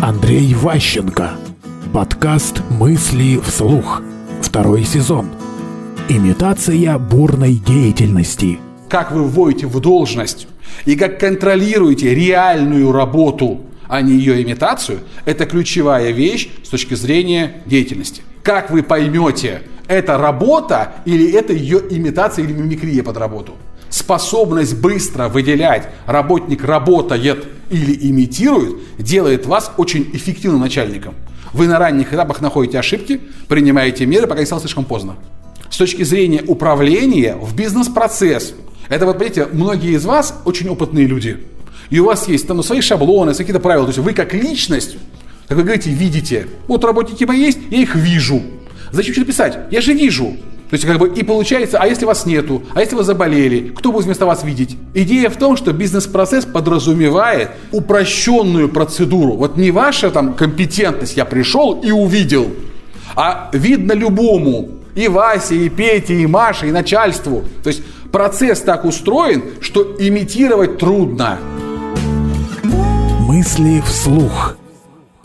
Андрей Ващенко. Подкаст «Мысли вслух». Второй сезон. Имитация бурной деятельности. Как вы вводите в должность и как контролируете реальную работу, а не ее имитацию, это ключевая вещь с точки зрения деятельности. Как вы поймете, это работа или это ее имитация или мимикрия под работу? Способность быстро выделять работник работает или имитирует, делает вас очень эффективным начальником. Вы на ранних этапах находите ошибки, принимаете меры, пока не стало слишком поздно. С точки зрения управления в бизнес-процесс, это вот, понимаете, многие из вас очень опытные люди. И у вас есть там свои шаблоны, какие-то правила. То есть вы как личность, как вы говорите, видите. Вот работники мои есть, я их вижу. Зачем что-то писать? Я же вижу. То есть как бы и получается, а если вас нету, а если вы заболели, кто будет вместо вас видеть? Идея в том, что бизнес-процесс подразумевает упрощенную процедуру. Вот не ваша там компетентность, я пришел и увидел, а видно любому, и Васе, и Пете, и Маше, и начальству. То есть процесс так устроен, что имитировать трудно. Мысли вслух.